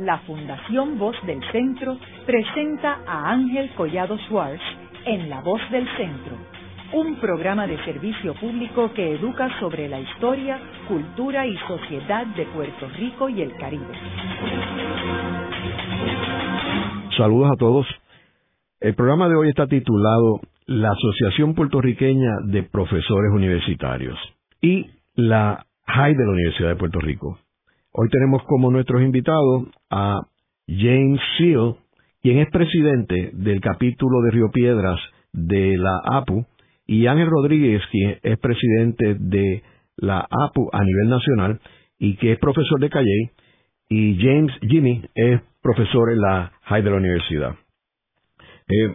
la Fundación Voz del Centro presenta a Ángel Collado Schwartz en La Voz del Centro, un programa de servicio público que educa sobre la historia, cultura y sociedad de Puerto Rico y el Caribe. Saludos a todos. El programa de hoy está titulado La Asociación Puertorriqueña de Profesores Universitarios y la HAI de la Universidad de Puerto Rico. Hoy tenemos como nuestros invitados a James Seal, quien es presidente del capítulo de Río Piedras de la APU, y Ángel Rodríguez, quien es presidente de la APU a nivel nacional y que es profesor de Calle, y James Jimmy es profesor en la la universidad. Eh,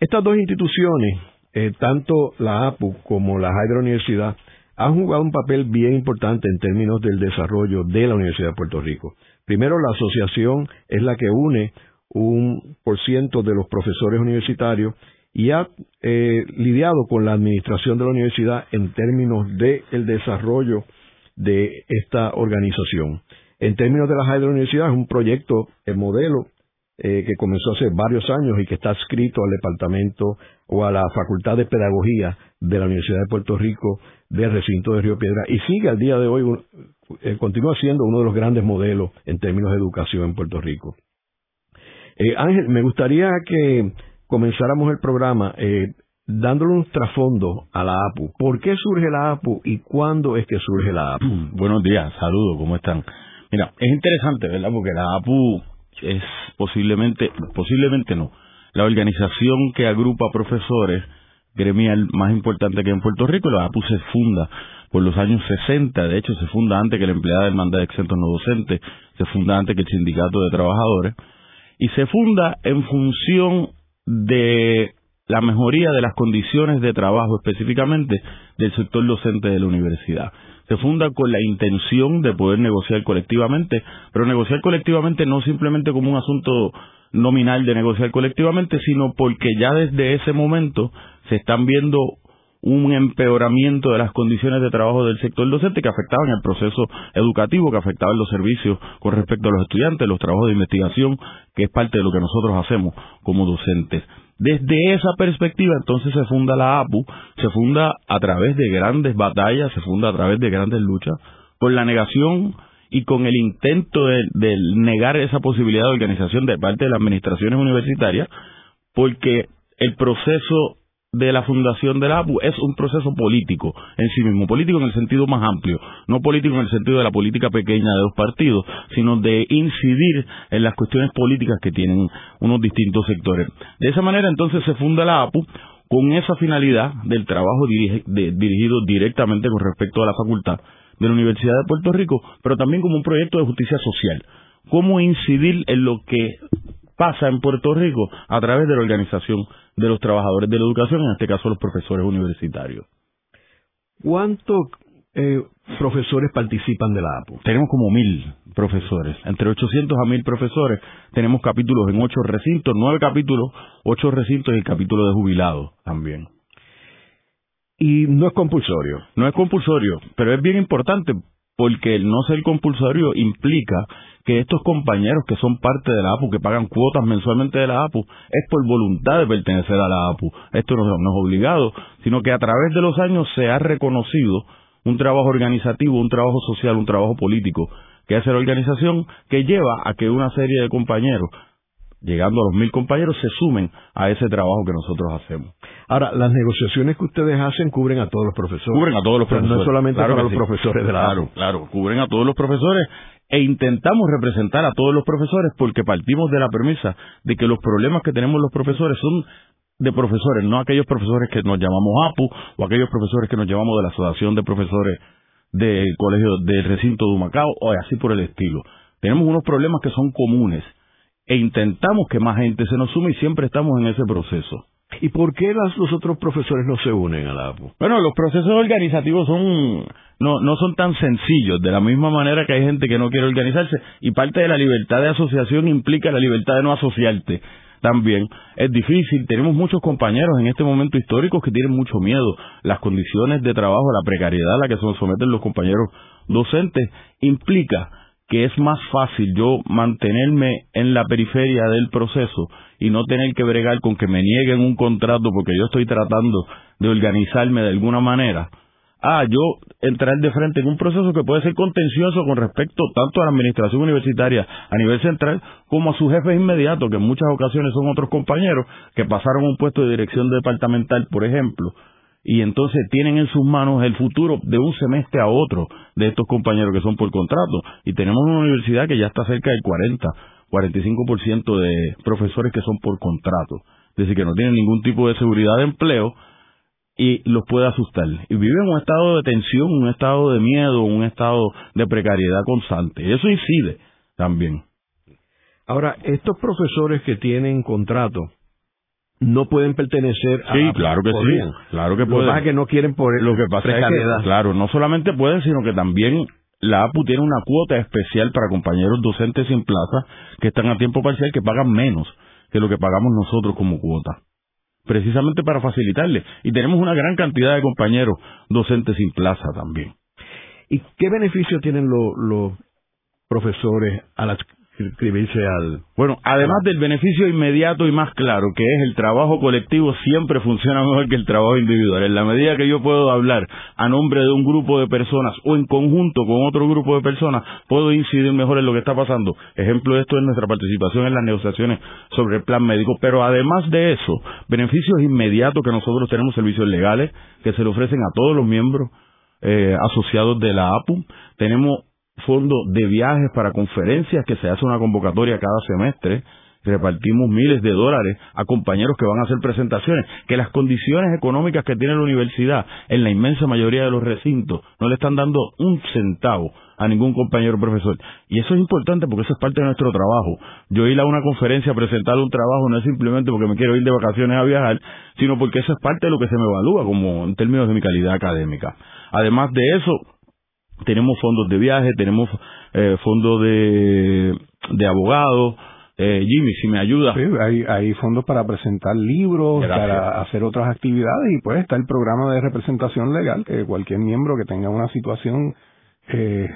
estas dos instituciones, eh, tanto la APU como la la universidad, han jugado un papel bien importante en términos del desarrollo de la Universidad de Puerto Rico. Primero, la asociación es la que une un por ciento de los profesores universitarios y ha eh, lidiado con la administración de la universidad en términos del desarrollo de esta organización. En términos de la de la universidad, es un proyecto, el modelo eh, que comenzó hace varios años y que está adscrito al departamento o a la Facultad de Pedagogía de la Universidad de Puerto Rico del recinto de Río Piedra y sigue al día de hoy, eh, continúa siendo uno de los grandes modelos en términos de educación en Puerto Rico. Eh, Ángel, me gustaría que comenzáramos el programa eh, dándole un trasfondo a la APU. ¿Por qué surge la APU y cuándo es que surge la APU? Buenos días, saludos, ¿cómo están? Mira, es interesante, ¿verdad? Porque la APU es posiblemente, posiblemente no, la organización que agrupa profesores gremial más importante que en Puerto Rico. La APU se funda por los años 60, de hecho se funda antes que la empleada del mandato de exentos no docentes, se funda antes que el sindicato de trabajadores, y se funda en función de la mejoría de las condiciones de trabajo específicamente del sector docente de la universidad. Se funda con la intención de poder negociar colectivamente, pero negociar colectivamente no simplemente como un asunto nominal de negociar colectivamente, sino porque ya desde ese momento se están viendo un empeoramiento de las condiciones de trabajo del sector docente que afectaban el proceso educativo, que afectaban los servicios con respecto a los estudiantes, los trabajos de investigación, que es parte de lo que nosotros hacemos como docentes. Desde esa perspectiva, entonces se funda la APU, se funda a través de grandes batallas, se funda a través de grandes luchas, por la negación y con el intento de, de negar esa posibilidad de organización de parte de las administraciones universitarias, porque el proceso de la fundación de la APU es un proceso político en sí mismo, político en el sentido más amplio, no político en el sentido de la política pequeña de los partidos, sino de incidir en las cuestiones políticas que tienen unos distintos sectores. De esa manera entonces se funda la APU con esa finalidad del trabajo dirigido directamente con respecto a la facultad de la Universidad de Puerto Rico, pero también como un proyecto de justicia social. Cómo incidir en lo que pasa en Puerto Rico a través de la organización de los trabajadores de la educación, en este caso los profesores universitarios. ¿Cuántos eh, profesores participan de la APU? Tenemos como mil profesores, entre 800 a mil profesores. Tenemos capítulos en ocho recintos, nueve capítulos, ocho recintos y el capítulo de jubilados también. Y no es compulsorio. No es compulsorio, pero es bien importante porque el no ser compulsorio implica que estos compañeros que son parte de la APU, que pagan cuotas mensualmente de la APU, es por voluntad de pertenecer a la APU. Esto no, es obligado, sino que a través de los años se ha reconocido un trabajo organizativo, un trabajo social, un trabajo político que hace la organización que lleva a que una serie de compañeros llegando a los mil compañeros, se sumen a ese trabajo que nosotros hacemos. Ahora, las negociaciones que ustedes hacen cubren a todos los profesores. Cubren a todos los profesores. no solamente a los profesores de la Claro, claro, cubren a todos los profesores e intentamos representar a todos los profesores porque partimos de la premisa de que los problemas que tenemos los profesores son de profesores, no aquellos profesores que nos llamamos APU o aquellos profesores que nos llamamos de la Asociación de Profesores del Colegio del Recinto de Humacao o así por el estilo. Tenemos unos problemas que son comunes e intentamos que más gente se nos sume y siempre estamos en ese proceso. ¿Y por qué los otros profesores no se unen a la APU? Bueno, los procesos organizativos son no, no son tan sencillos, de la misma manera que hay gente que no quiere organizarse y parte de la libertad de asociación implica la libertad de no asociarte también. Es difícil, tenemos muchos compañeros en este momento histórico que tienen mucho miedo. Las condiciones de trabajo, la precariedad a la que se someten los compañeros docentes implica que es más fácil yo mantenerme en la periferia del proceso y no tener que bregar con que me nieguen un contrato porque yo estoy tratando de organizarme de alguna manera, a yo entrar de frente en un proceso que puede ser contencioso con respecto tanto a la administración universitaria a nivel central como a sus jefes inmediatos, que en muchas ocasiones son otros compañeros que pasaron un puesto de dirección departamental, por ejemplo, y entonces tienen en sus manos el futuro de un semestre a otro de estos compañeros que son por contrato. Y tenemos una universidad que ya está cerca del 40, 45% de profesores que son por contrato. Es decir, que no tienen ningún tipo de seguridad de empleo y los puede asustar. Y viven en un estado de tensión, un estado de miedo, un estado de precariedad constante. Eso incide también. Ahora, estos profesores que tienen contrato, no pueden pertenecer a sí claro que sí claro que pueden lo que pasa es que no quieren por lo que pasa es que claro no solamente pueden sino que también la APU tiene una cuota especial para compañeros docentes sin plaza que están a tiempo parcial que pagan menos que lo que pagamos nosotros como cuota precisamente para facilitarle. Y tenemos una gran cantidad de compañeros docentes sin plaza también. ¿Y qué beneficio tienen los profesores al inscribirse al... Bueno, además del beneficio inmediato y más claro, que es el trabajo colectivo siempre funciona mejor que el trabajo individual. En la medida que yo puedo hablar a nombre de un grupo de personas o en conjunto con otro grupo de personas, puedo incidir mejor en lo que está pasando. Ejemplo de esto es nuestra participación en las negociaciones sobre el plan médico. Pero además de eso, beneficios inmediatos que nosotros tenemos servicios legales que se le ofrecen a todos los miembros eh, asociados de la APU. Tenemos fondo de viajes para conferencias que se hace una convocatoria cada semestre repartimos miles de dólares a compañeros que van a hacer presentaciones, que las condiciones económicas que tiene la universidad en la inmensa mayoría de los recintos no le están dando un centavo a ningún compañero profesor. Y eso es importante porque eso es parte de nuestro trabajo. Yo ir a una conferencia a presentar un trabajo no es simplemente porque me quiero ir de vacaciones a viajar, sino porque eso es parte de lo que se me evalúa como en términos de mi calidad académica. Además de eso, tenemos fondos de viaje, tenemos eh, fondos de, de abogados. Eh, Jimmy, si me ayuda. Sí, hay, hay fondos para presentar libros, para hacer otras actividades y pues está el programa de representación legal que cualquier miembro que tenga una situación eh,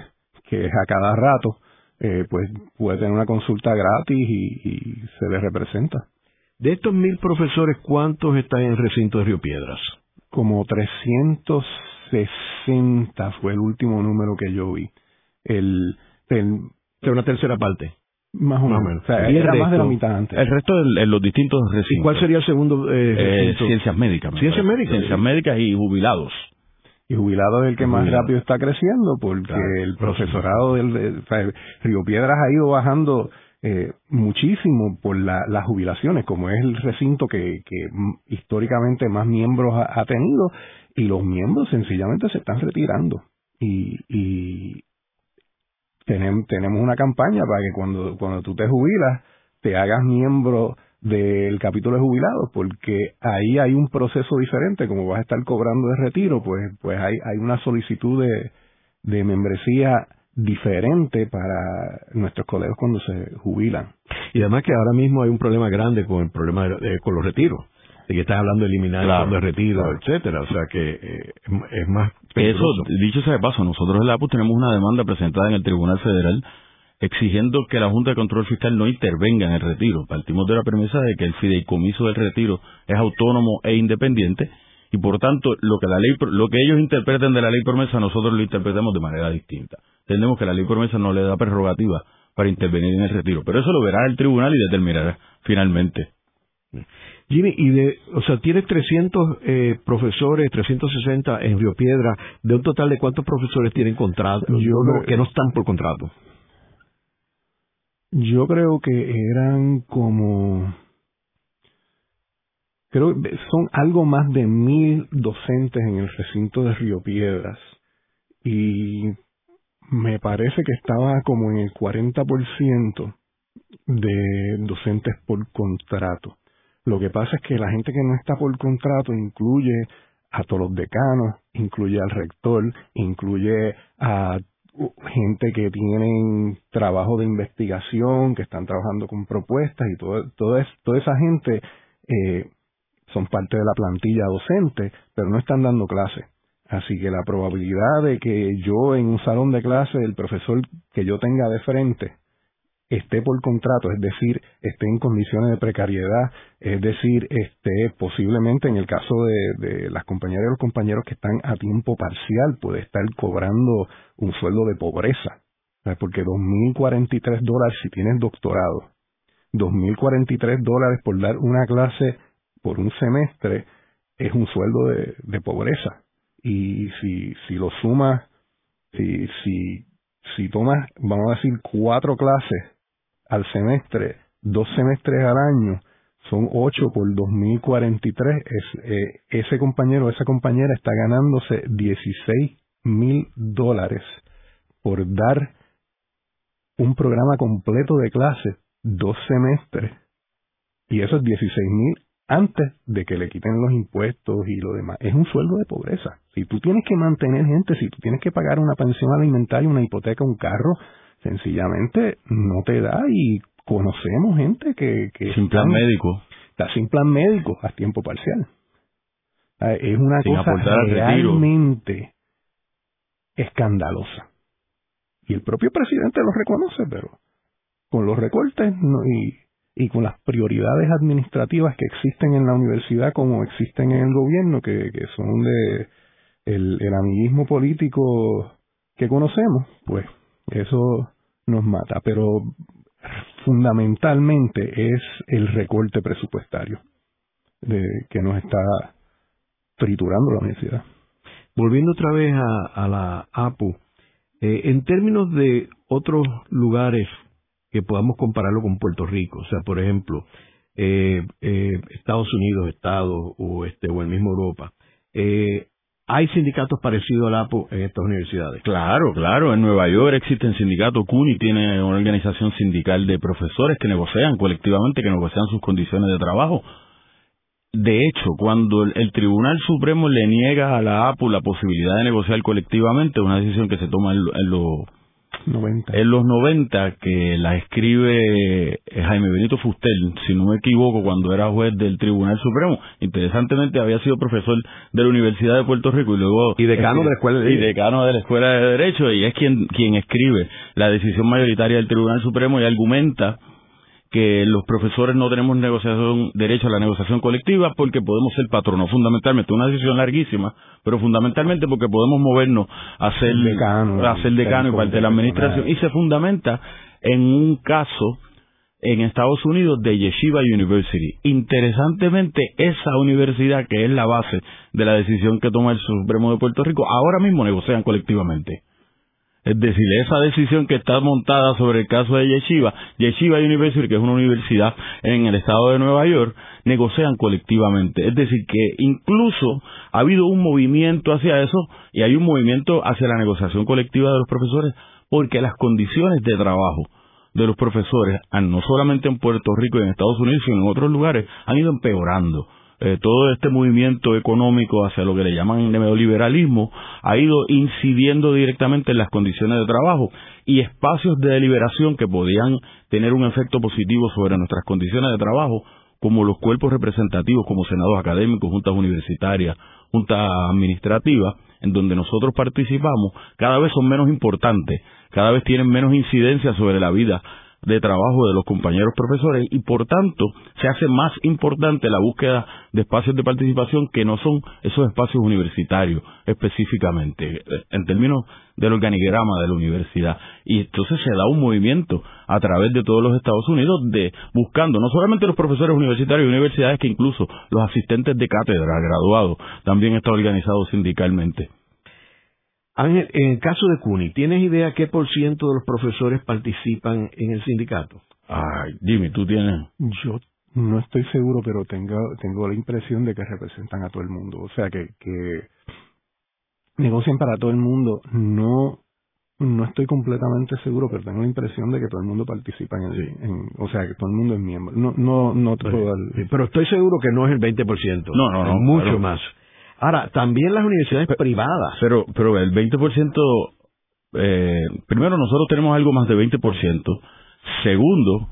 que es a cada rato, eh, pues puede tener una consulta gratis y, y se le representa. De estos mil profesores, ¿cuántos están en el recinto de Río Piedras? Como 300 60 fue el último número que yo vi. El, de una tercera parte. Más o menos. O sea, era más de la mitad antes. El resto en los distintos recintos. ¿Y cuál sería el segundo? Eh, eh ciencias médicas. Ciencias médicas. Ciencias médicas y jubilados. Y jubilados es el que más rápido está creciendo porque el profesorado del, Río Piedras ha ido bajando eh, muchísimo por las jubilaciones, como es el recinto que, que históricamente más miembros ha, tenido, y los miembros sencillamente se están retirando. Y, y tenemos, una campaña para que cuando, cuando tú te jubilas, te hagas miembro del capítulo de jubilados, porque ahí hay un proceso diferente, como vas a estar cobrando de retiro, pues, pues hay, hay una solicitud de, de membresía diferente para nuestros colegas cuando se jubilan. Y además que ahora mismo hay un problema grande con el problema de, con los retiros de que estás hablando de eliminar el fondo de retiro, etcétera, o sea que eh, es más Eso, dicho sea de paso, nosotros en la APU tenemos una demanda presentada en el Tribunal Federal exigiendo que la Junta de Control Fiscal no intervenga en el retiro. Partimos de la premisa de que el fideicomiso del retiro es autónomo e independiente y por tanto lo que la ley lo que ellos interpreten de la ley promesa nosotros lo interpretamos de manera distinta. Entendemos que la ley promesa no le da prerrogativa para intervenir en el retiro pero eso lo verá el tribunal y determinará finalmente Jimmy, y de, o sea, tienes 300 eh, profesores, 360 en Río Piedra, de un total de cuántos profesores tienen contrato, Yo que no están por contrato. Yo creo que eran como creo que son algo más de mil docentes en el recinto de Río Piedras y me parece que estaba como en el 40% de docentes por contrato. Lo que pasa es que la gente que no está por contrato incluye a todos los decanos, incluye al rector, incluye a gente que tienen trabajo de investigación, que están trabajando con propuestas y todo, toda esa gente eh, son parte de la plantilla docente, pero no están dando clases. Así que la probabilidad de que yo en un salón de clase, el profesor que yo tenga de frente, esté por contrato, es decir, esté en condiciones de precariedad, es decir, esté posiblemente en el caso de, las compañeras y los compañeros que están a tiempo parcial, puede estar cobrando un sueldo de pobreza, porque 2.043 dólares si tienes doctorado, 2.043 dólares por dar una clase por un semestre es un sueldo de, de pobreza. Y si, si lo sumas, si, si, si tomas, vamos a decir, cuatro clases al semestre, dos semestres al año, son 8 por 2043. Es, eh, ese compañero o esa compañera está ganándose 16 mil dólares por dar un programa completo de clases, dos semestres. Y eso es 16 mil antes de que le quiten los impuestos y lo demás. Es un sueldo de pobreza. Si tú tienes que mantener gente, si tú tienes que pagar una pensión alimentaria, una hipoteca, un carro, sencillamente no te da y conocemos gente que... que sin plan médico. Está sin plan médico a tiempo parcial. Es una cosa realmente escandalosa. Y el propio presidente lo reconoce, pero con los recortes y, y con las prioridades administrativas que existen en la universidad como existen en el gobierno, que, que son de el, el amiguismo político que conocemos, pues eso nos mata, pero fundamentalmente es el recorte presupuestario de, que nos está triturando la universidad. Volviendo otra vez a, la APU, eh, en términos de otros lugares que podamos compararlo con Puerto Rico, o sea, por ejemplo, eh, eh, Estados Unidos, Estados o este o el mismo Europa, eh, ¿Hay sindicatos parecidos al APO en estas universidades? Claro, claro. En Nueva York existe el sindicato CUNY, tiene una organización sindical de profesores que negocian colectivamente, que negocian sus condiciones de trabajo. De hecho, cuando el, Tribunal Supremo le niega a la APU la posibilidad de negociar colectivamente, una decisión que se toma en, en, lo, 90. En los 90, que la escribe eh, Jaime Benito Fustel, si no me equivoco, cuando era juez del Tribunal Supremo. Interesantemente, había sido profesor de la Universidad de Puerto Rico y luego... Y decano de la Escuela de Derecho. Y decano de la Escuela de Derecho, y es quien, quien escribe la decisión mayoritaria del Tribunal Supremo y argumenta que los profesores no tenemos negociación derecho a la negociación colectiva porque podemos ser patronos fundamentalmente una decisión larguísima pero fundamentalmente porque podemos movernos a ser decano, a ser decano y parte de la administración y se fundamenta en un caso en Estados Unidos de Yeshiva University. Interesantemente, esa universidad que es la base de la decisión que toma el Supremo de Puerto Rico, ahora mismo negocian colectivamente. Es decir, esa decisión que está montada sobre el caso de Yeshiva, Yeshiva University, que es una universidad en el estado de Nueva York, negocian colectivamente. Es decir, que incluso ha habido un movimiento hacia eso y hay un movimiento hacia la negociación colectiva de los profesores porque las condiciones de trabajo de los profesores, no solamente en Puerto Rico y en Estados Unidos, sino en otros lugares, han ido empeorando. Eh, todo este movimiento económico hacia lo que le llaman neoliberalismo ha ido incidiendo directamente en las condiciones de trabajo y espacios de deliberación que podían tener un efecto positivo sobre nuestras condiciones de trabajo, como los cuerpos representativos, como senados académicos, juntas universitarias, juntas administrativas, en donde nosotros participamos, cada vez son menos importantes, cada vez tienen menos incidencia sobre la vida de trabajo de los compañeros profesores y por tanto se hace más importante la búsqueda de espacios de participación que no son esos espacios universitarios específicamente en términos del organigrama de la universidad. Y entonces se da un movimiento a través de todos los Estados Unidos de buscando no solamente los profesores universitarios y universidades que incluso los asistentes de cátedra graduados también está organizado sindicalmente Ángel, en el caso de CUNY, ¿tienes idea qué por ciento de los profesores participan en el sindicato? Ay, dime, tú tienes. Yo no estoy seguro, pero tengo, tengo la impresión de que representan a todo el mundo. O sea, que, que negocian para todo el mundo. No no estoy completamente seguro, pero tengo la impresión de que todo el mundo participa en, el, o sea, que todo el mundo es miembro. No, no, no todo Pero estoy seguro que no es el 20%. No, no, no. mucho más. Ahora, también las universidades privadas. Pero, pero el 20%, eh, primero nosotros tenemos algo más de 20%. Segundo,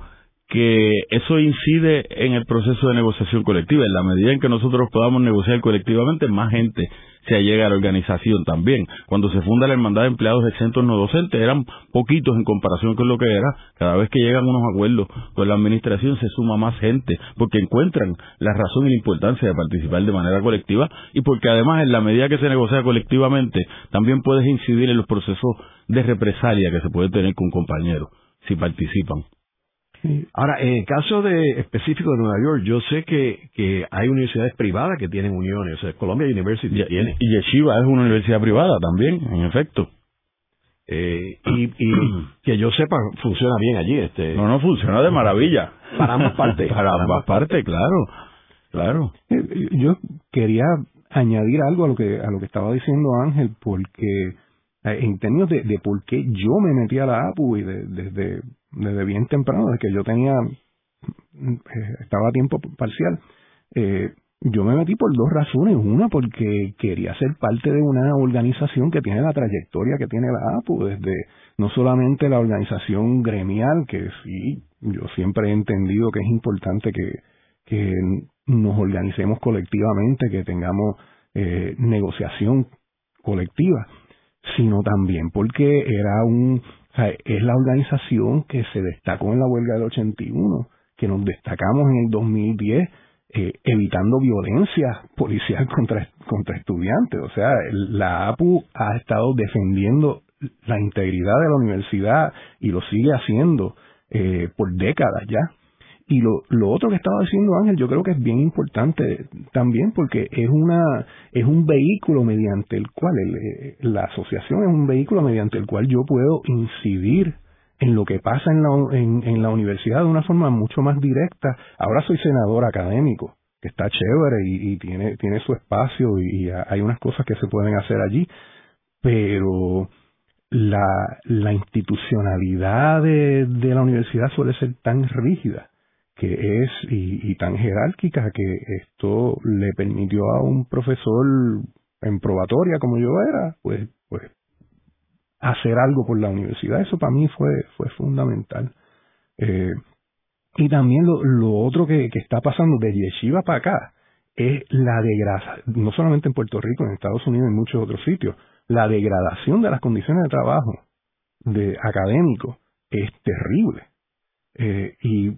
que eso incide en el proceso de negociación colectiva. En la medida en que nosotros podamos negociar colectivamente, más gente se allega a la organización también. Cuando se funda la Hermandad de Empleados Exentos No Docentes, eran poquitos en comparación con lo que era. Cada vez que llegan unos acuerdos con la administración, se suma más gente, porque encuentran la razón y la importancia de participar de manera colectiva y porque además, en la medida que se negocia colectivamente, también puedes incidir en los procesos de represalia que se puede tener con compañeros si participan. Ahora, en el caso de específico de Nueva York, yo sé que, que hay universidades privadas que tienen uniones. O sea, Columbia University y, tiene. Y Yeshiva es una universidad privada también, en efecto. Eh, y, que yo sepa, funciona bien allí. Este, no, no, funciona de maravilla. Para ambas partes. Para ambas partes, claro. Claro. Eh, yo quería añadir algo a lo que a lo que estaba diciendo Ángel, porque eh, en términos de, de por qué yo me metí a la APU y desde desde bien temprano, desde que yo tenía, eh, estaba a tiempo parcial, eh, yo me metí por dos razones. Una, porque quería ser parte de una organización que tiene la trayectoria que tiene la APU, desde no solamente la organización gremial, que sí, yo siempre he entendido que es importante que, que nos organicemos colectivamente, que tengamos eh, negociación colectiva, sino también porque era un es la organización que se destacó en la huelga del 81, que nos destacamos en el 2010 eh, evitando violencia policial contra, contra estudiantes. O sea, la APU ha estado defendiendo la integridad de la universidad y lo sigue haciendo eh, por décadas ya. Y lo, lo otro que estaba diciendo Ángel, yo creo que es bien importante también porque es una es un vehículo mediante el cual eh, la asociación es un vehículo mediante el cual yo puedo incidir en lo que pasa en la, en, la universidad de una forma mucho más directa. Ahora soy senador académico, que está chévere y, tiene tiene su espacio y, hay unas cosas que se pueden hacer allí, pero la, la institucionalidad de, de la universidad suele ser tan rígida que es y, tan jerárquica que esto le permitió a un profesor en probatoria como yo era, pues, pues hacer algo por la universidad. Eso para mí fue, fue fundamental. Eh, y también lo, otro que, que, está pasando de Yeshiva para acá es la degradación, no solamente en Puerto Rico, en Estados Unidos y en muchos otros sitios, la degradación de las condiciones de trabajo de académico es terrible. Eh, y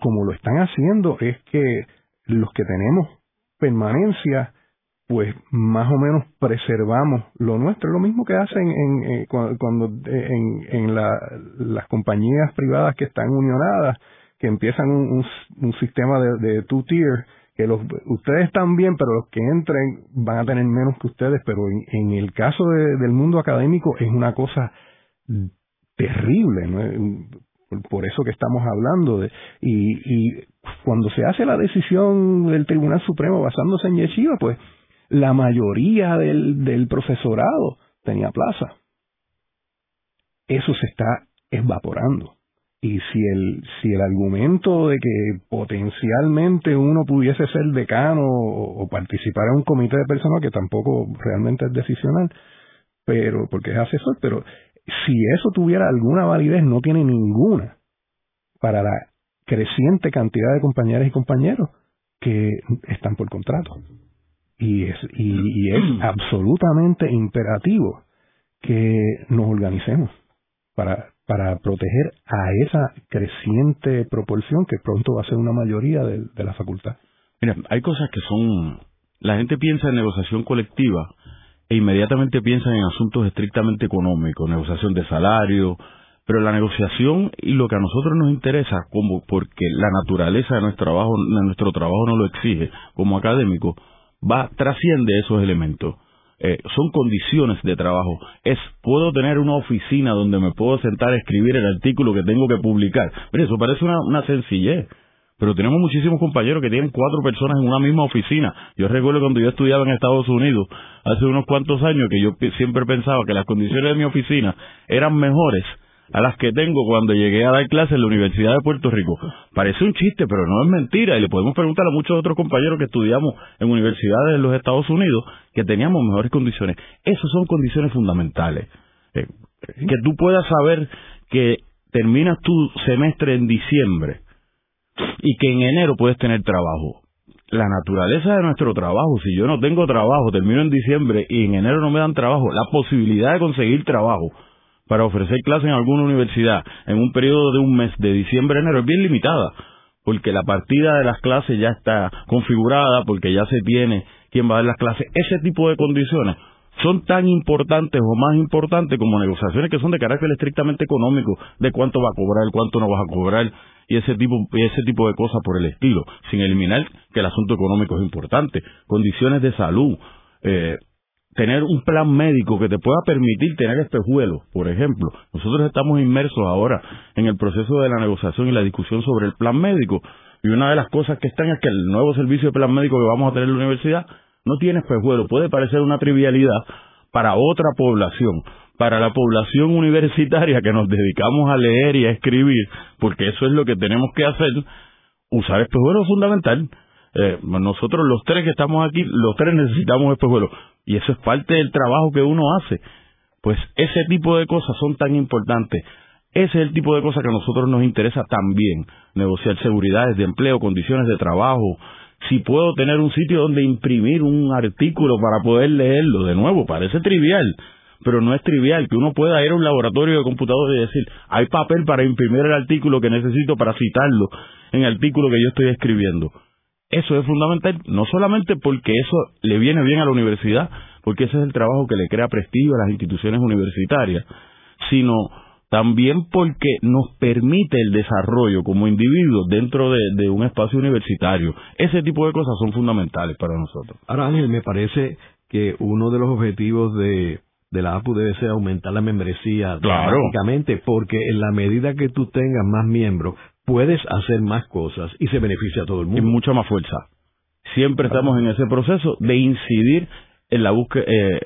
como lo están haciendo es que los que tenemos permanencia, pues más o menos preservamos lo nuestro, lo mismo que hacen en, eh, cuando, en, en las compañías privadas que están unionadas, que empiezan un, un, sistema de, de two-tier, que los, ustedes están bien, pero los que entren van a tener menos que ustedes, pero en, el caso del mundo académico es una cosa terrible, ¿no? Por eso que estamos hablando de y, y cuando se hace la decisión del Tribunal Supremo basándose en Yeshiva, pues la mayoría del, del profesorado tenía plaza. Eso se está evaporando. Y si el, si el argumento de que potencialmente uno pudiese ser decano o, o, participar en un comité de personal, que tampoco realmente es decisional, pero porque es asesor, pero si eso tuviera alguna validez, no tiene ninguna para la creciente cantidad de compañeras y compañeros que están por contrato. Y es, y, es absolutamente imperativo que nos organicemos para, para proteger a esa creciente proporción que pronto va a ser una mayoría de, de la facultad. Mira, hay cosas que son... La gente piensa en negociación colectiva e inmediatamente piensan en asuntos estrictamente económicos, negociación de salario, pero la negociación y lo que a nosotros nos interesa, como porque la naturaleza de nuestro trabajo, nuestro trabajo no lo exige, como académico, va trasciende esos elementos. Eh, son condiciones de trabajo. Es, puedo tener una oficina donde me puedo sentar a escribir el artículo que tengo que publicar. Pero eso parece una sencillez pero tenemos muchísimos compañeros que tienen cuatro personas en una misma oficina. Yo recuerdo cuando yo estudiaba en Estados Unidos, hace unos cuantos años, que yo siempre pensaba que las condiciones de mi oficina eran mejores a las que tengo cuando llegué a dar clases en la Universidad de Puerto Rico. Parece un chiste, pero no es mentira, y le podemos preguntar a muchos otros compañeros que estudiamos en universidades de los Estados Unidos que teníamos mejores condiciones. Esas son condiciones fundamentales. Eh, que tú puedas saber que terminas tu semestre en diciembre y que en enero puedes tener trabajo. La naturaleza de nuestro trabajo, si yo no tengo trabajo, termino en diciembre y en enero no me dan trabajo, la posibilidad de conseguir trabajo para ofrecer clases en alguna universidad en un periodo de un mes, de diciembre a enero, es bien limitada, porque la partida de las clases ya está configurada, porque ya se tiene quién va a dar las clases. Ese tipo de condiciones son tan importantes o más importantes como negociaciones que son de carácter estrictamente económico, de cuánto va a cobrar, cuánto no vas a cobrar y ese tipo y ese tipo de cosas por el estilo, sin eliminar que el asunto económico es importante, condiciones de salud, eh, tener un plan médico que te pueda permitir tener espejuelos, por ejemplo. Nosotros estamos inmersos ahora en el proceso de la negociación y la discusión sobre el plan médico. Y una de las cosas que están es que el nuevo servicio de plan médico que vamos a tener en la universidad no tiene espejuelo. Puede parecer una trivialidad para otra población, para la población universitaria que nos dedicamos a leer y a escribir, porque eso es lo que tenemos que hacer, usar espejuelos es fundamental. Eh, nosotros los tres que estamos aquí, los tres necesitamos espejuelos y eso es parte del trabajo que uno hace. Pues ese tipo de cosas son tan importantes. Ese es el tipo de cosas que a nosotros nos interesa también. Negociar seguridades de empleo, condiciones de trabajo. Si puedo tener un sitio donde imprimir un artículo para poder leerlo, de nuevo, parece trivial, pero no es trivial que uno pueda ir a un laboratorio de computador y decir, hay papel para imprimir el artículo que necesito para citarlo en el artículo que yo estoy escribiendo. Eso es fundamental, no solamente porque eso le viene bien a la universidad, porque ese es el trabajo que le crea prestigio a las instituciones universitarias, sino también porque nos permite el desarrollo como individuos dentro de, un espacio universitario. Ese tipo de cosas son fundamentales para nosotros. Ahora, Ángel, me parece que uno de los objetivos de, de la APU debe ser aumentar la membresía claro. porque en la medida que tú tengas más miembros, puedes hacer más cosas y se beneficia a todo el mundo. Y mucha más fuerza. Siempre estamos en ese proceso de incidir en la búsqueda, eh,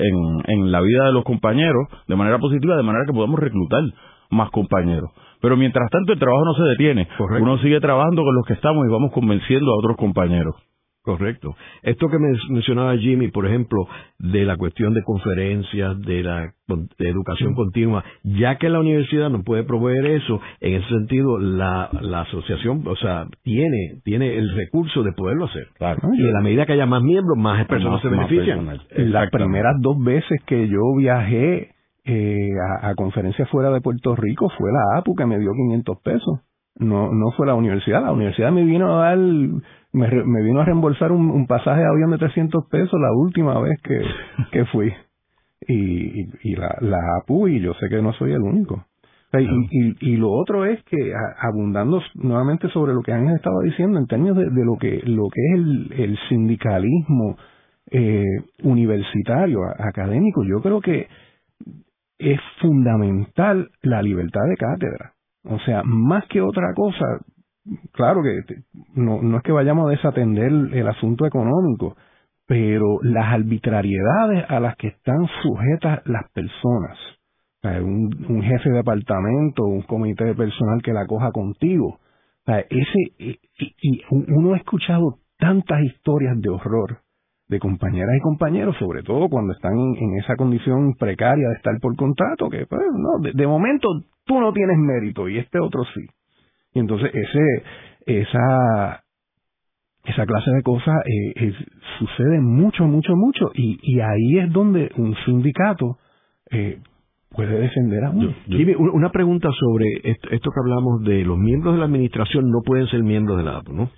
en, la vida de los compañeros de manera positiva, de manera que podamos reclutar más compañeros. Pero mientras tanto el trabajo no se detiene. Uno sigue trabajando con los que estamos y vamos convenciendo a otros compañeros. Correcto. Esto que mencionaba Jimmy, por ejemplo, de la cuestión de conferencias, de la educación continua, ya que la universidad no puede proveer eso, en ese sentido la, la asociación, o sea, tiene tiene el recurso de poderlo hacer. Claro. Y en la medida que haya más miembros, más personas se benefician. Las primeras dos veces que yo viajé eh, a, a conferencias fuera de Puerto Rico fue la APU que me dio 500 pesos. No, no fue la universidad. La universidad me vino a dar me, vino a reembolsar un, pasaje de avión de 300 pesos la última vez que, que fui. Y, y, la, la APU, y yo sé que no soy el único. Y, y, lo otro es que, abundando nuevamente sobre lo que han estado diciendo en términos de, de, lo que lo que es el, el sindicalismo eh, universitario, académico, yo creo que es fundamental la libertad de cátedra. O sea, más que otra cosa, claro que no, no es que vayamos a desatender el asunto económico, pero las arbitrariedades a las que están sujetas las personas, un, jefe de departamento, un comité de personal que la coja contigo, ese y, y, uno ha escuchado tantas historias de horror de compañeras y compañeros, sobre todo cuando están en, esa condición precaria de estar por contrato, que pues, no, de momento tú no tienes mérito y este otro sí. Y entonces ese, esa, esa clase de cosas eh, sucede mucho, mucho, mucho. Y, y ahí es donde un sindicato eh, puede defender a uno. una pregunta sobre esto, esto, que hablamos de los miembros de la administración no pueden ser miembros de la APU, ¿no?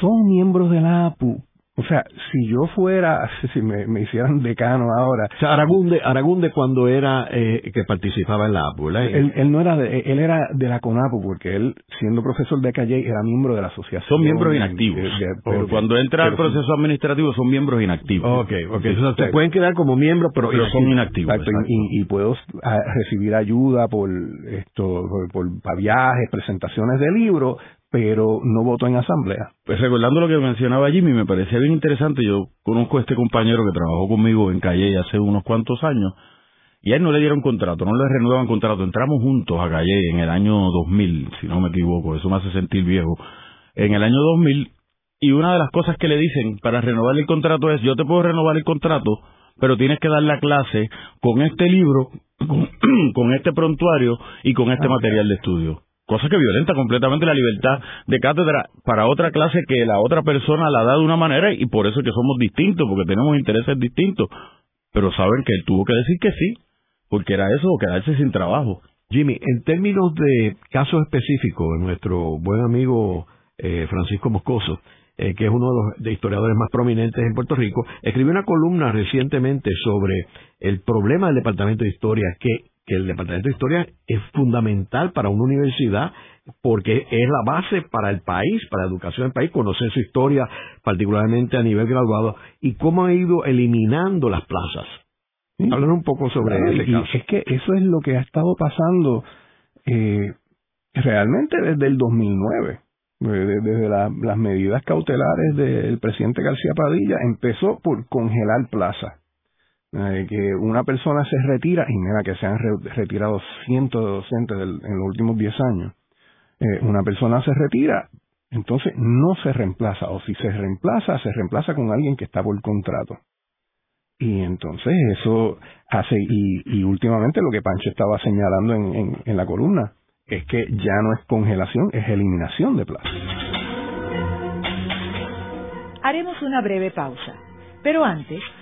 Son miembros de la APU, o sea, si yo fuera, si me, me hicieran decano ahora. O sea, Aragunde, Aragunde cuando era eh, que participaba en la APU, ¿verdad? Él, él, no era de, él era de la CONAPU, porque él, siendo profesor de Calle, era miembro de la asociación. Son miembros inactivos. pero, cuando entra al proceso administrativo son miembros inactivos. Ok, ok. Entonces, se pueden quedar como miembros, pero, son inactivos. Y, y, puedo recibir ayuda por esto, por, por viajes, presentaciones de libros, pero no votó en asamblea. Pues recordando lo que mencionaba Jimmy, me parecía bien interesante. Yo conozco a este compañero que trabajó conmigo en Calle hace unos cuantos años y a él no le dieron contrato, no le renuevan contrato. Entramos juntos a Calle en el año 2000, si no me equivoco, eso me hace sentir viejo. En el año 2000 y una de las cosas que le dicen para renovar el contrato es, yo te puedo renovar el contrato, pero tienes que dar la clase con este libro, con, este prontuario y con este ah. material de estudio cosa que violenta completamente la libertad de cátedra para otra clase que la otra persona la da de una manera y por eso es que somos distintos, porque tenemos intereses distintos. Pero saben que él tuvo que decir que sí, porque era eso o quedarse sin trabajo. Jimmy, en términos de casos específicos, nuestro buen amigo eh, Francisco Moscoso, eh, que es uno de los historiadores más prominentes en Puerto Rico, escribió una columna recientemente sobre el problema del Departamento de Historia, que, que el Departamento de Historia es fundamental para una universidad porque es la base para el país, para la educación del país, conocer su historia, particularmente a nivel graduado, y cómo ha ido eliminando las plazas Hablar un poco sobre ese caso. Es que eso es lo que ha estado pasando eh, realmente desde el 2009. Desde las medidas cautelares del presidente García Padilla, empezó por congelar plazas. Eh, que una persona se retira, y mira que se han retirado cientos de docentes en los últimos 10 años. Eh, una persona se retira, entonces no se reemplaza, o si se reemplaza, se reemplaza con alguien que está por contrato. Y entonces eso hace, y, últimamente lo que Pancho estaba señalando en, en, la columna, es que ya no es congelación, es eliminación de plaza. Haremos una breve pausa, pero antes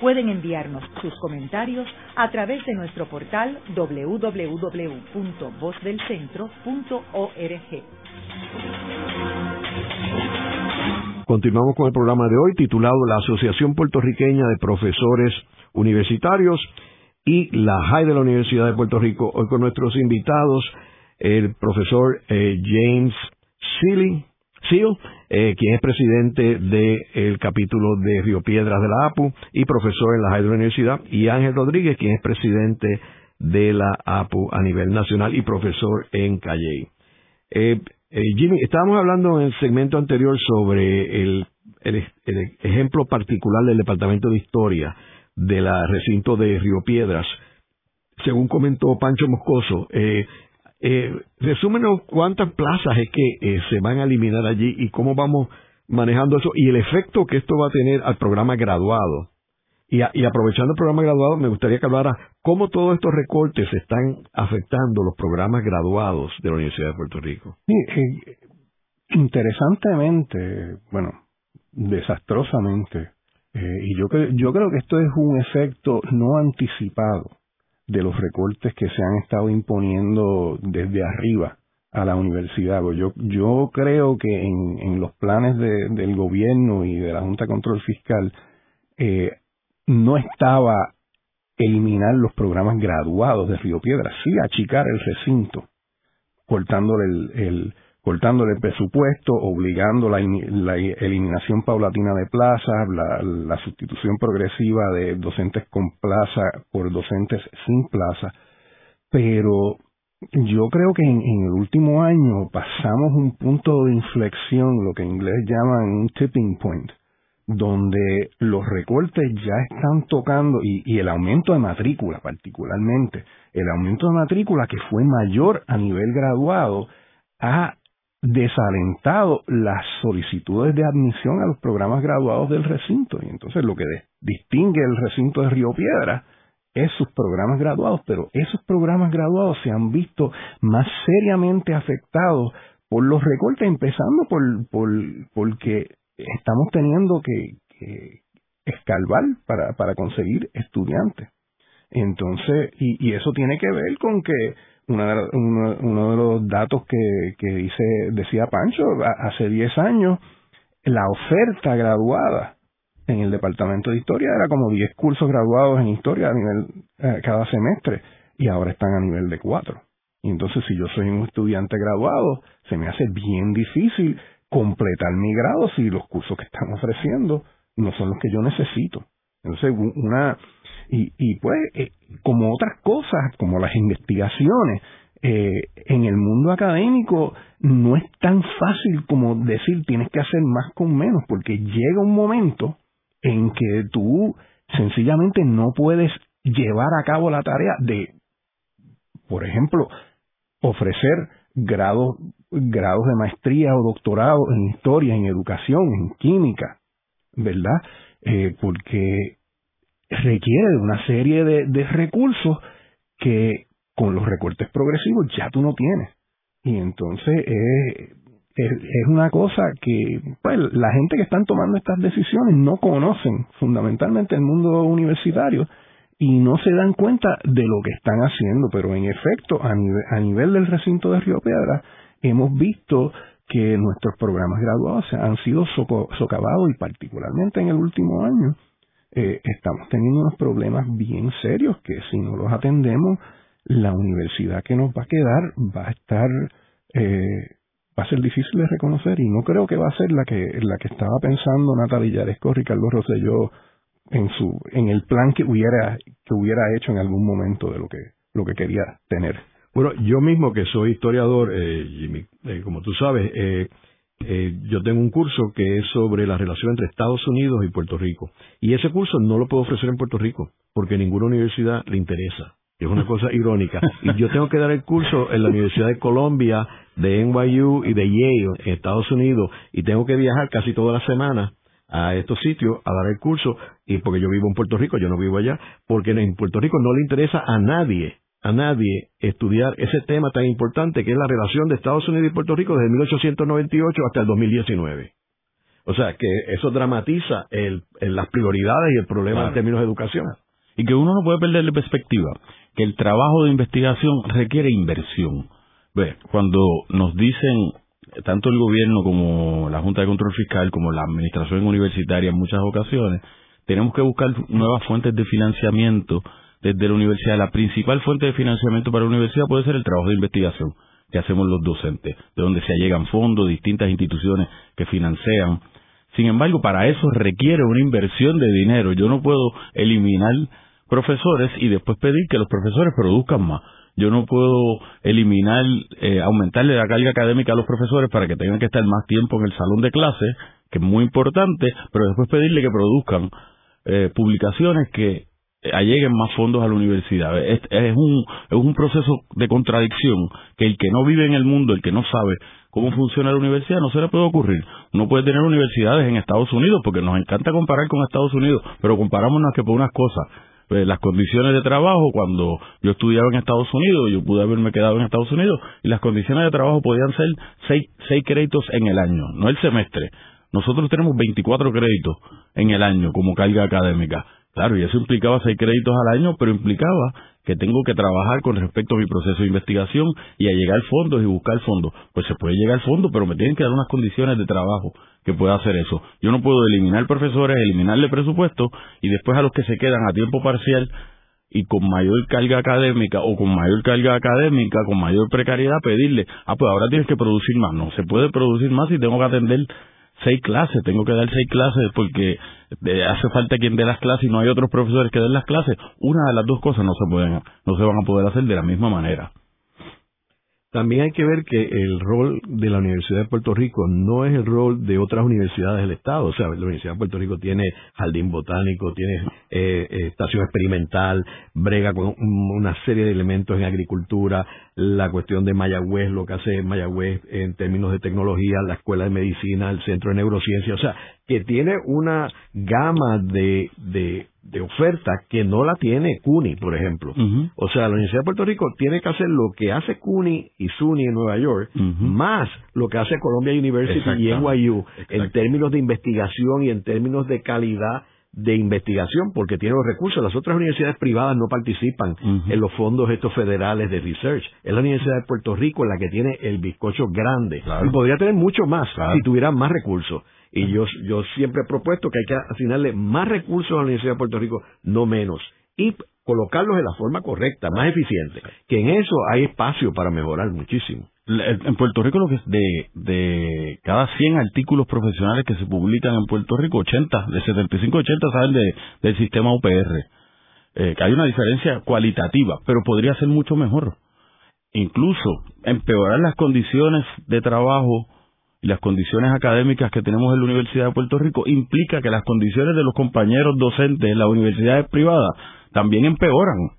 Pueden enviarnos sus comentarios a través de nuestro portal www.vozdelcentro.org. Continuamos con el programa de hoy titulado La Asociación Puertorriqueña de Profesores Universitarios y la JAI de la Universidad de Puerto Rico. Hoy con nuestros invitados, el profesor eh, James Seeley, Seal, eh, quien es presidente del capítulo de Río Piedras de la APU y profesor en la Universidad, y Ángel Rodríguez, quien es presidente de la APU a nivel nacional y profesor en Calley. Eh, eh, Jimmy, estábamos hablando en el segmento anterior sobre el, ejemplo particular del Departamento de Historia del recinto de Río Piedras. Según comentó Pancho Moscoso, eh, eh, resúmenos cuántas plazas es que eh, se van a eliminar allí y cómo vamos manejando eso y el efecto que esto va a tener al programa graduado. Y, aprovechando el programa graduado, me gustaría que hablara cómo todos estos recortes están afectando los programas graduados de la Universidad de Puerto Rico. Eh, interesantemente, bueno, desastrosamente, eh, y yo, yo creo que esto es un efecto no anticipado de los recortes que se han estado imponiendo desde arriba a la universidad. Pues yo, yo creo que en, los planes de, del gobierno y de la Junta de Control Fiscal eh, no estaba eliminar los programas graduados de Río Piedra, sí achicar el recinto, cortándole el cortándole presupuesto, obligando la, eliminación paulatina de plazas, la, sustitución progresiva de docentes con plaza por docentes sin plaza, pero yo creo que en, el último año pasamos un punto de inflexión, lo que en inglés llaman un tipping point, donde los recortes ya están tocando y, y, el aumento de matrícula particularmente, el aumento de matrícula que fue mayor a nivel graduado ha desalentado las solicitudes de admisión a los programas graduados del recinto. Y entonces lo que distingue el recinto de Río Piedra es sus programas graduados, pero esos programas graduados se han visto más seriamente afectados por los recortes, empezando por, por porque estamos teniendo que, que escalvar para, para conseguir estudiantes. Entonces, y, y eso tiene que ver con que uno, de los datos que, que dice, decía Pancho, hace 10 años, la oferta graduada en el departamento de historia era como 10 cursos graduados en historia a nivel eh, cada semestre y ahora están a nivel de 4. Y entonces si yo soy un estudiante graduado, se me hace bien difícil completar mi grado si los cursos que están ofreciendo no son los que yo necesito. Entonces, una, y, y pues, eh, como otras cosas, como las investigaciones, eh, en el mundo académico no es tan fácil como decir tienes que hacer más con menos, porque llega un momento en que tú sencillamente no puedes llevar a cabo la tarea de, por ejemplo, ofrecer grados, grados de maestría o doctorado en historia, en educación, en química, ¿verdad? Eh, porque requiere de una serie de, recursos que con los recortes progresivos ya tú no tienes. Y entonces es, es, una cosa que pues, la gente que están tomando estas decisiones no conocen fundamentalmente el mundo universitario y no se dan cuenta de lo que están haciendo, pero en efecto, a nivel, a nivel del recinto de Río Piedra, hemos visto que nuestros programas graduados han sido socavados y particularmente en el último año eh, estamos teniendo unos problemas bien serios que si no los atendemos, la universidad que nos va a quedar va a estar, eh, va a ser difícil de reconocer y no creo que va a ser la que, la que estaba pensando Natalia Yaresco, Ricardo Rosselló en su, en el plan que hubiera, que hubiera hecho en algún momento de lo que, lo que quería tener. Bueno, yo mismo que soy historiador, eh, Jimmy, eh, como tú sabes, eh, eh, yo tengo un curso que es sobre la relación entre Estados Unidos y Puerto Rico. Y ese curso no lo puedo ofrecer en Puerto Rico, porque ninguna universidad le interesa. Es una cosa irónica. Y yo tengo que dar el curso en la Universidad de Columbia, de NYU y de Yale en Estados Unidos. Y tengo que viajar casi toda la semana a estos sitios a dar el curso. Y porque yo vivo en Puerto Rico, yo no vivo allá, porque en Puerto Rico no le interesa a nadie a nadie estudiar ese tema tan importante que es la relación de Estados Unidos y Puerto Rico desde 1898 hasta el 2019. O sea, que eso dramatiza el, las prioridades y el problema en términos de educación. Y que uno no puede perder de perspectiva que el trabajo de investigación requiere inversión. Ve, cuando nos dicen tanto el gobierno como la Junta de Control Fiscal como la administración universitaria en muchas ocasiones, tenemos que buscar nuevas fuentes de financiamiento desde la universidad. La principal fuente de financiamiento para la universidad puede ser el trabajo de investigación que hacemos los docentes, de donde se allegan fondos, distintas instituciones que financian. Sin embargo, para eso requiere una inversión de dinero. Yo no puedo eliminar profesores y después pedir que los profesores produzcan más. Yo no puedo eliminar, eh, aumentarle la carga académica a los profesores para que tengan que estar más tiempo en el salón de clase, que es muy importante, pero después pedirle que produzcan eh, publicaciones que alleguen más fondos a la universidad. Es, es, un, es un proceso de contradicción que el que no vive en el mundo, el que no sabe cómo funciona la universidad, no se le puede ocurrir. Uno puede tener universidades en Estados Unidos, porque nos encanta comparar con Estados Unidos, pero comparámonos que por unas cosas. Pues, las condiciones de trabajo, cuando yo estudiaba en Estados Unidos, yo pude haberme quedado en Estados Unidos, y las condiciones de trabajo podían ser seis, seis créditos en el año, no el semestre. Nosotros tenemos 24 créditos en el año como carga académica Claro, y eso implicaba seis créditos al año, pero implicaba que tengo que trabajar con respecto a mi proceso de investigación y a llegar fondos y buscar fondos. Pues se puede llegar al fondo, pero me tienen que dar unas condiciones de trabajo que pueda hacer eso. Yo no puedo eliminar profesores, eliminarle presupuesto y después a los que se quedan a tiempo parcial y con mayor carga académica o con mayor carga académica, con mayor precariedad, pedirle, ah, pues ahora tienes que producir más. No, se puede producir más si tengo que atender seis clases, tengo que dar seis clases porque hace falta quien dé las clases y no hay otros profesores que den las clases. Una de las dos cosas no se pueden, no se van a poder hacer de la misma manera. También hay que ver que el rol de la Universidad de Puerto Rico no es el rol de otras universidades del Estado. O sea, la Universidad de Puerto Rico tiene jardín botánico, tiene eh, eh, estación experimental, brega con una serie de elementos en agricultura, la cuestión de Mayagüez, lo que hace Mayagüez en términos de tecnología, la Escuela de Medicina, el Centro de Neurociencia. O sea, que tiene una gama de, de de oferta que no la tiene CUNY, por ejemplo. O sea, la Universidad de Puerto Rico tiene que hacer lo que hace CUNY y SUNY en Nueva York, más lo que hace Columbia University y NYU en términos de investigación y en términos de calidad de investigación, porque tiene los recursos. Las otras universidades privadas no participan en los fondos estos federales de research. Es la Universidad de Puerto Rico la que tiene el bizcocho grande. Y podría tener mucho más si tuviera más recursos. Y yo, yo siempre he propuesto que hay que asignarle más recursos a la Universidad de Puerto Rico, no menos. Y colocarlos de la forma correcta, más eficiente. Que en eso hay espacio para mejorar muchísimo. En Puerto Rico, lo que de, de cada 100 artículos profesionales que se publican en Puerto Rico, 80, de 75 80 salen de, del sistema UPR. Eh, que hay una diferencia cualitativa, pero podría ser mucho mejor. Incluso empeorar las condiciones de trabajo y las condiciones académicas que tenemos en la Universidad de Puerto Rico implica que las condiciones de los compañeros docentes en las universidades privadas también empeoran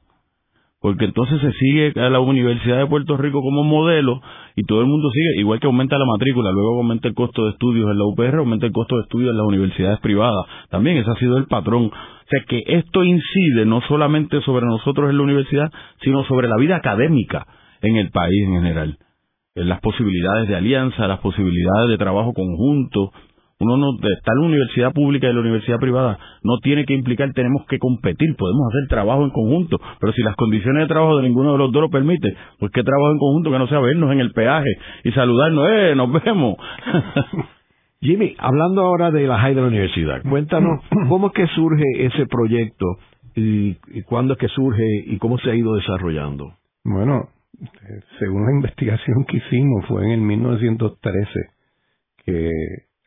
porque entonces se sigue a la Universidad de Puerto Rico como modelo y todo el mundo sigue, igual que aumenta la matrícula, luego aumenta el costo de estudios en la UPR, aumenta el costo de estudios en las universidades privadas. También ese ha sido el patrón. O sea que esto incide no solamente sobre nosotros en la universidad, sino sobre la vida académica en el país en general. En las posibilidades de alianza, las posibilidades de trabajo conjunto, uno no está en la universidad pública y la universidad privada no tiene que implicar tenemos que competir podemos hacer trabajo en conjunto pero si las condiciones de trabajo de ninguno de los dos lo permite pues qué trabajo en conjunto que no sea vernos en el peaje y saludarnos eh nos vemos Jimmy hablando ahora de la high de la universidad cuéntanos cómo es que surge ese proyecto y, y cuándo es que surge y cómo se ha ido desarrollando bueno según la investigación que hicimos fue en el 1913 que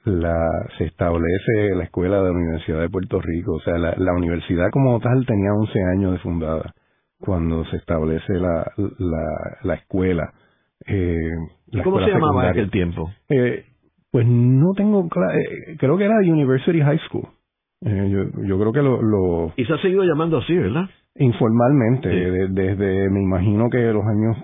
la, se establece la escuela de la Universidad de Puerto Rico. O sea, la, la universidad como tal tenía 11 años de fundada cuando se establece la, la, la escuela. Eh, ¿Cómo se llamaba aquel tiempo? Eh, pues no tengo eh, creo que era University High School. Eh, yo, yo creo que lo, lo... Y se ha seguido llamando así, ¿verdad? Informalmente, desde, me imagino que los años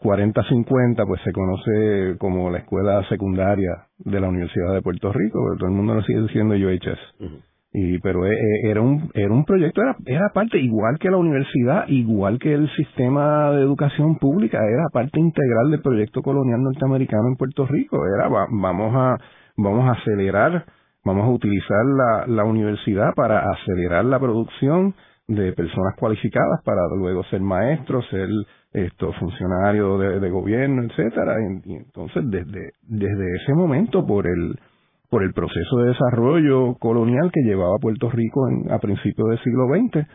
40, 50, pues se conoce como la escuela secundaria de la Universidad de Puerto Rico, pero todo el mundo lo sigue diciendo UHS. Y, pero e, e, era un, era un proyecto, era, era parte igual que la universidad, igual que el sistema de educación pública, era parte integral del proyecto colonial norteamericano en Puerto Rico. Era, vamos a, vamos a acelerar, vamos a utilizar la, la universidad para acelerar la producción de personas cualificadas para luego ser maestros, ser esto funcionarios de, gobierno, etcétera. Y, entonces desde desde ese momento por el por el proceso de desarrollo colonial que llevaba Puerto Rico en, a principios del siglo XX,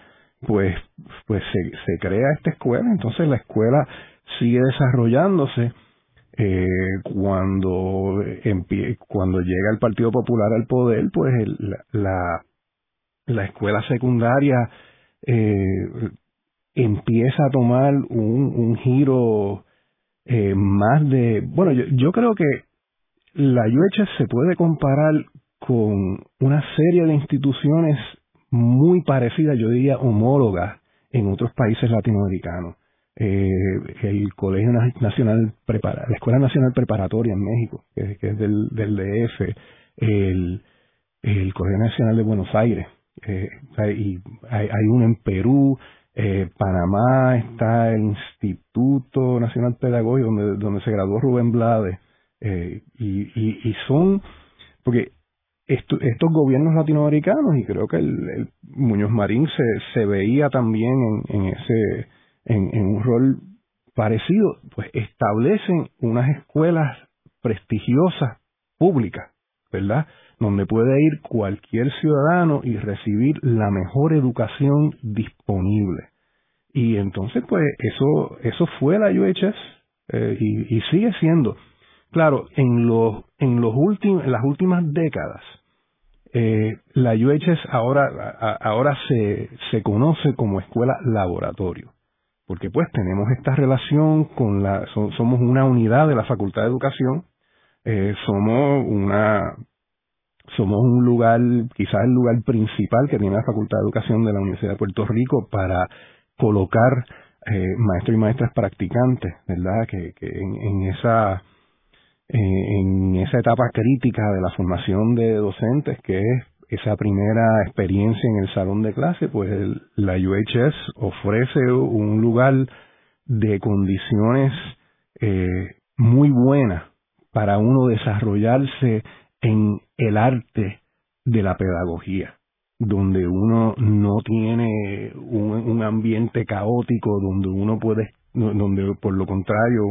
pues pues se, se crea esta escuela. Entonces la escuela sigue desarrollándose. Eh, cuando cuando llega el Partido Popular al poder, pues la, la escuela secundaria eh, empieza a tomar un, un giro eh, más de... Bueno, yo, yo creo que la UHS se puede comparar con una serie de instituciones muy parecidas, yo diría homólogas, en otros países latinoamericanos. Eh, el Colegio Nacional Prepara, la Escuela Nacional Preparatoria en México, que, es del, del DF, el, el Colegio Nacional de Buenos Aires, eh, hay, hay uno en Perú, eh, Panamá está el Instituto Nacional Pedagógico donde, donde se graduó Rubén Blades eh, y, y, son porque estos gobiernos latinoamericanos y creo que el, Muñoz Marín se, se veía también en, en ese en un rol parecido pues establecen unas escuelas prestigiosas públicas verdad donde puede ir cualquier ciudadano y recibir la mejor educación disponible. Y entonces, pues, eso, eso fue la UHS eh, y, sigue siendo. Claro, en los, en los últimos, en las últimas décadas, eh, la UHS ahora, ahora se, se conoce como escuela laboratorio, porque pues tenemos esta relación con la, somos una unidad de la Facultad de Educación, eh, somos una somos un lugar, quizás el lugar principal que tiene la Facultad de Educación de la Universidad de Puerto Rico para colocar eh, maestros y maestras practicantes, ¿verdad? Que, en, esa en esa etapa crítica de la formación de docentes, que es esa primera experiencia en el salón de clase, pues la UHS ofrece un lugar de condiciones eh, muy buenas para uno desarrollarse en el arte de la pedagogía, donde uno no tiene un, ambiente caótico, donde uno puede, donde por lo contrario,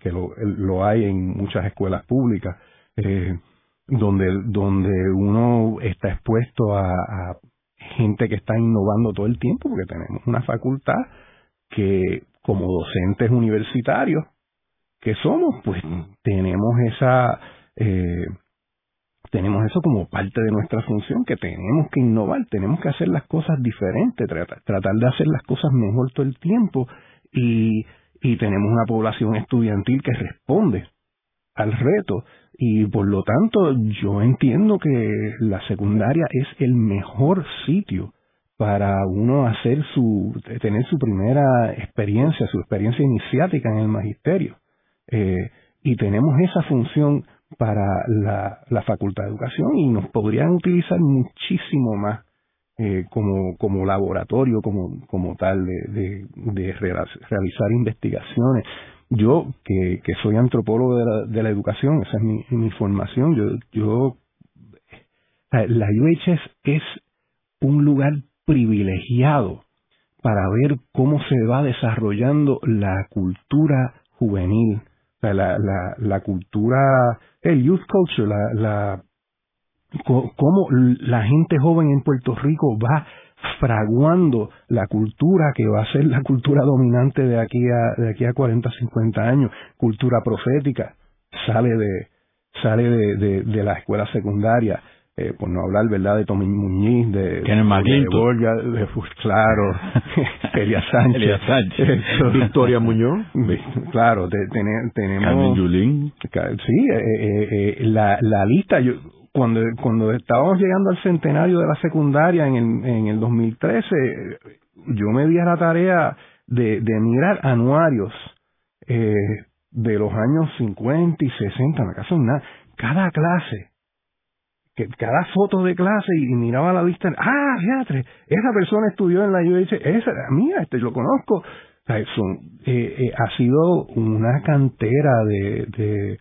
que lo, hay en muchas escuelas públicas, eh, donde, donde uno está expuesto a, a gente que está innovando todo el tiempo, porque tenemos una facultad que como docentes universitarios que somos, pues tenemos esa eh, tenemos eso como parte de nuestra función, que tenemos que innovar, tenemos que hacer las cosas diferentes, tratar, de hacer las cosas mejor todo el tiempo y, y tenemos una población estudiantil que responde al reto Y por lo tanto, yo entiendo que la secundaria es el mejor sitio para uno hacer su, tener su primera experiencia, su experiencia iniciática en el magisterio. Eh, y tenemos esa función para la, Facultad de Educación y nos podrían utilizar muchísimo más eh, como, como laboratorio, como, como tal, de, de, realizar investigaciones. Yo, que, soy antropólogo de la, de la educación, esa es mi, formación, yo, yo, la UHS es un lugar privilegiado para ver cómo se va desarrollando la cultura juvenil, la, la, la cultura, el youth culture, la, la cómo la gente joven en Puerto Rico va fraguando la cultura que va a ser la cultura dominante de aquí a de aquí a 40 50 años. Cultura profética sale de sale de, de, de la escuela secundaria eh, por no hablar, ¿verdad?, de Tommy Muñiz, de, de Borja, de, claro, Elia Sánchez, Elia Sánchez. Victoria Muñoz, claro, tenemos... Carmen Yulín. Sí, eh, eh, eh, la, la lista, yo, cuando, cuando estábamos llegando al centenario de la secundaria en el, en el 2013, yo me di a la tarea de, de mirar anuarios eh, de los años 50 y 60, en acaso nada, cada clase que cada foto de clase y, miraba la vista, ah, fíjate, esa persona estudió en la UH, esa, mira, este lo conozco. O eh, eh, ha sido una cantera de,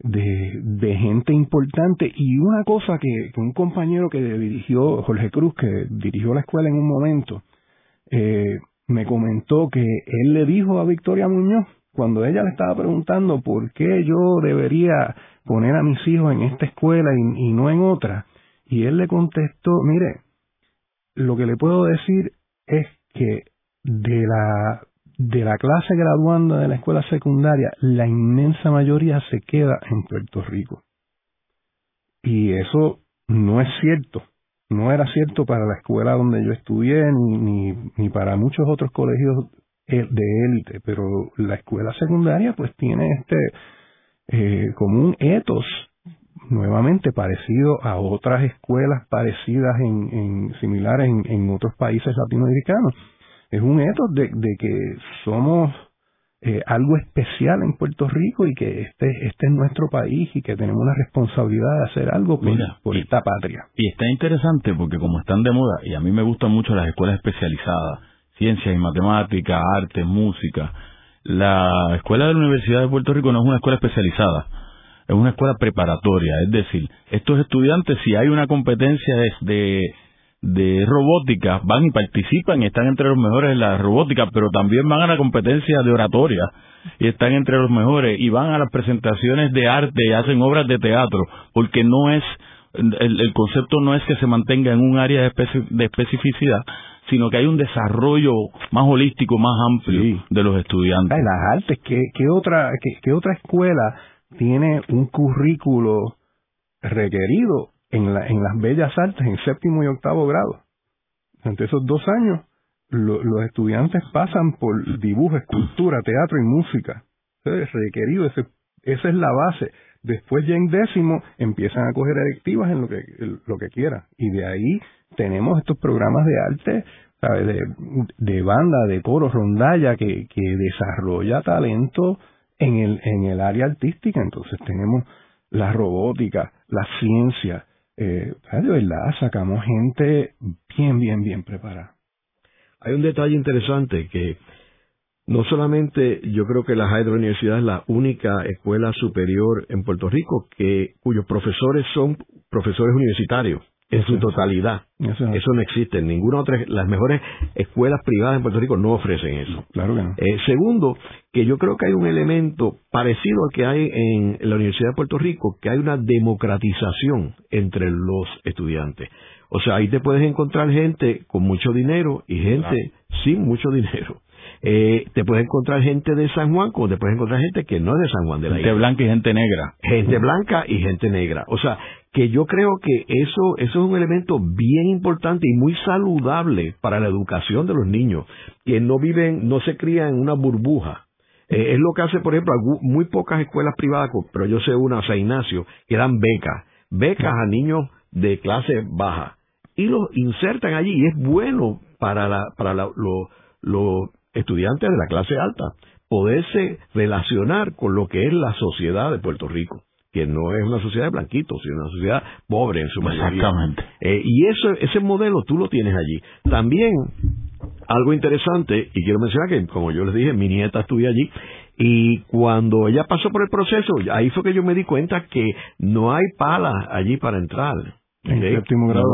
de, gente importante y una cosa que, que, un compañero que dirigió, Jorge Cruz, que dirigió la escuela en un momento, eh, me comentó que él le dijo a Victoria Muñoz, cuando ella le estaba preguntando por qué yo debería poner a mis hijos en esta escuela y, no en otra, y él le contestó, mire, lo que le puedo decir es que de la de la clase graduanda de la escuela secundaria, la inmensa mayoría se queda en Puerto Rico. Y eso no es cierto. No era cierto para la escuela donde yo estudié, ni, ni, ni para muchos otros colegios de élite, pero la escuela secundaria pues tiene este eh, como un etos nuevamente parecido a otras escuelas parecidas en, en similares en, en, otros países latinoamericanos. Es un etos de, de que somos eh, algo especial en Puerto Rico y que este, este es nuestro país y que tenemos la responsabilidad de hacer algo por, por esta patria. Y está interesante porque como están de moda, y a mí me gustan mucho las escuelas especializadas, ciencias y matemáticas, arte, música. La escuela de la Universidad de Puerto Rico no es una escuela especializada, es una escuela preparatoria. Es decir, estos estudiantes, si hay una competencia de, de robótica, van y participan y están entre los mejores en la robótica, pero también van a la competencia de oratoria y están entre los mejores y van a las presentaciones de arte y hacen obras de teatro, porque no es el, el concepto no es que se mantenga en un área de, de especificidad, sino que hay un desarrollo más holístico, más amplio de los estudiantes. las artes, ¿qué, qué otra, qué, otra escuela tiene un currículo requerido en, la, en las bellas artes en séptimo y octavo grado? Durante esos dos años, los estudiantes pasan por dibujo, escultura, teatro y música. Es requerido, ese, esa es la base. Después ya en décimo empiezan a coger electivas en lo que, lo que quieran. Y de ahí tenemos estos programas de arte, De, de banda, de coro, rondalla, que, que desarrolla talento en el, en el área artística. Entonces tenemos la robótica, la ciencia. Eh, de verdad, sacamos gente bien, bien, bien preparada. Hay un detalle interesante que no solamente yo creo que la Hydro Universidad es la única escuela superior en Puerto Rico que cuyos profesores son profesores universitarios en su totalidad. Eso, no existe. En ninguna otra, las mejores escuelas privadas en Puerto Rico no ofrecen eso. Claro que no. Eh, segundo, que yo creo que hay un elemento parecido al que hay en la Universidad de Puerto Rico, que hay una democratización entre los estudiantes. O sea, ahí te puedes encontrar gente con mucho dinero y gente sin mucho dinero. Eh, te puedes encontrar gente de San Juan como te puedes encontrar gente que no es de San Juan de la Gente blanca y gente negra. Gente blanca y gente negra. O sea, que yo creo que eso, eso es un elemento bien importante y muy saludable para la educación de los niños, que no viven, no se crían en una burbuja, Eh, es lo que hace, por ejemplo, muy pocas escuelas privadas, pero yo sé una, San Ignacio, que dan becas, becas a niños de clase baja y los insertan allí y es bueno para, la, para los estudiantes de la clase alta poderse relacionar con lo que es la sociedad de Puerto Rico que no es una sociedad de blanquitos, sino una sociedad pobre en su mayoría. Exactamente. Eh, y eso, ese modelo tú lo tienes allí. También, algo interesante, y quiero mencionar que, como yo les dije, mi nieta estudia allí, y cuando ella pasó por el proceso, ahí fue que yo me di cuenta que no hay palas allí para entrar. En séptimo grado.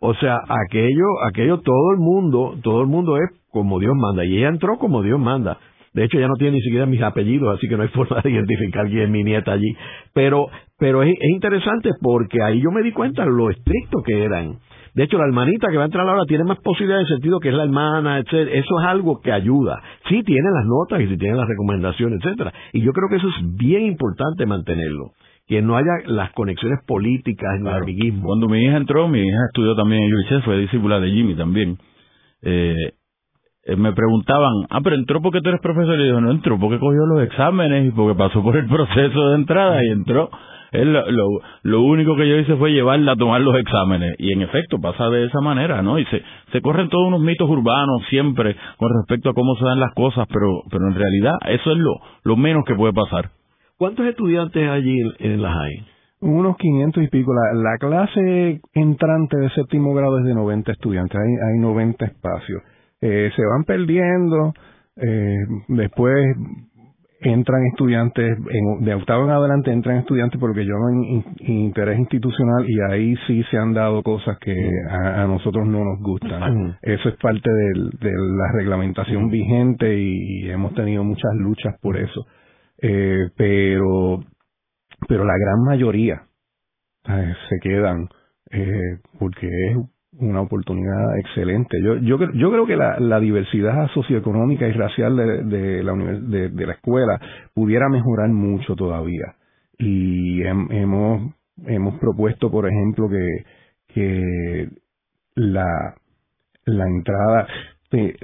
O sea, aquello, aquello todo el mundo, todo el mundo es como Dios manda. Y ella entró como Dios manda. De hecho, ya no tiene ni siquiera mis apellidos, así que no hay forma de identificar quién es mi nieta allí. Pero, pero es, interesante porque ahí yo me di cuenta lo estricto que eran. De hecho, la hermanita que va a entrar ahora tiene más posibilidades de sentido que es la hermana, etcétera. Eso es algo que ayuda. Sí tiene las notas y sí tiene las recomendaciones, etcétera. Y yo creo que eso es bien importante mantenerlo. Que no haya las conexiones políticas, el amiguismo. Cuando mi hija entró, mi hija estudió también en UHS, fue discípula de Jimmy también. Eh, eh, me preguntaban, ah, pero entró porque tú eres profesor. Y yo, no entró porque cogió los exámenes y porque pasó por el proceso de entrada y entró. Él, lo, lo, único que yo hice fue llevarla a tomar los exámenes. Y en efecto, pasa de esa manera, ¿no? Y se, se corren todos unos mitos urbanos siempre con respecto a cómo se dan las cosas, pero, pero en realidad eso es lo, lo menos que puede pasar. ¿Cuántos estudiantes hay allí en, las hay? Unos 500 y pico. La, la clase entrante de séptimo grado es de 90 estudiantes. Hay, hay 90 espacios eh, se van perdiendo, eh, después entran estudiantes, en, de octavo en adelante entran estudiantes porque yo llaman interés institucional y ahí sí se han dado cosas que a, nosotros no nos gustan. Eso es parte de la reglamentación vigente y, hemos tenido muchas luchas por eso. Eh, pero, pero la gran mayoría eh, se quedan eh, porque es una oportunidad excelente. Yo, yo, yo creo que la, la diversidad socioeconómica y racial de, la, de, de, la escuela pudiera mejorar mucho todavía. Y hemos, hemos propuesto, por ejemplo, que, que la, la entrada, eh,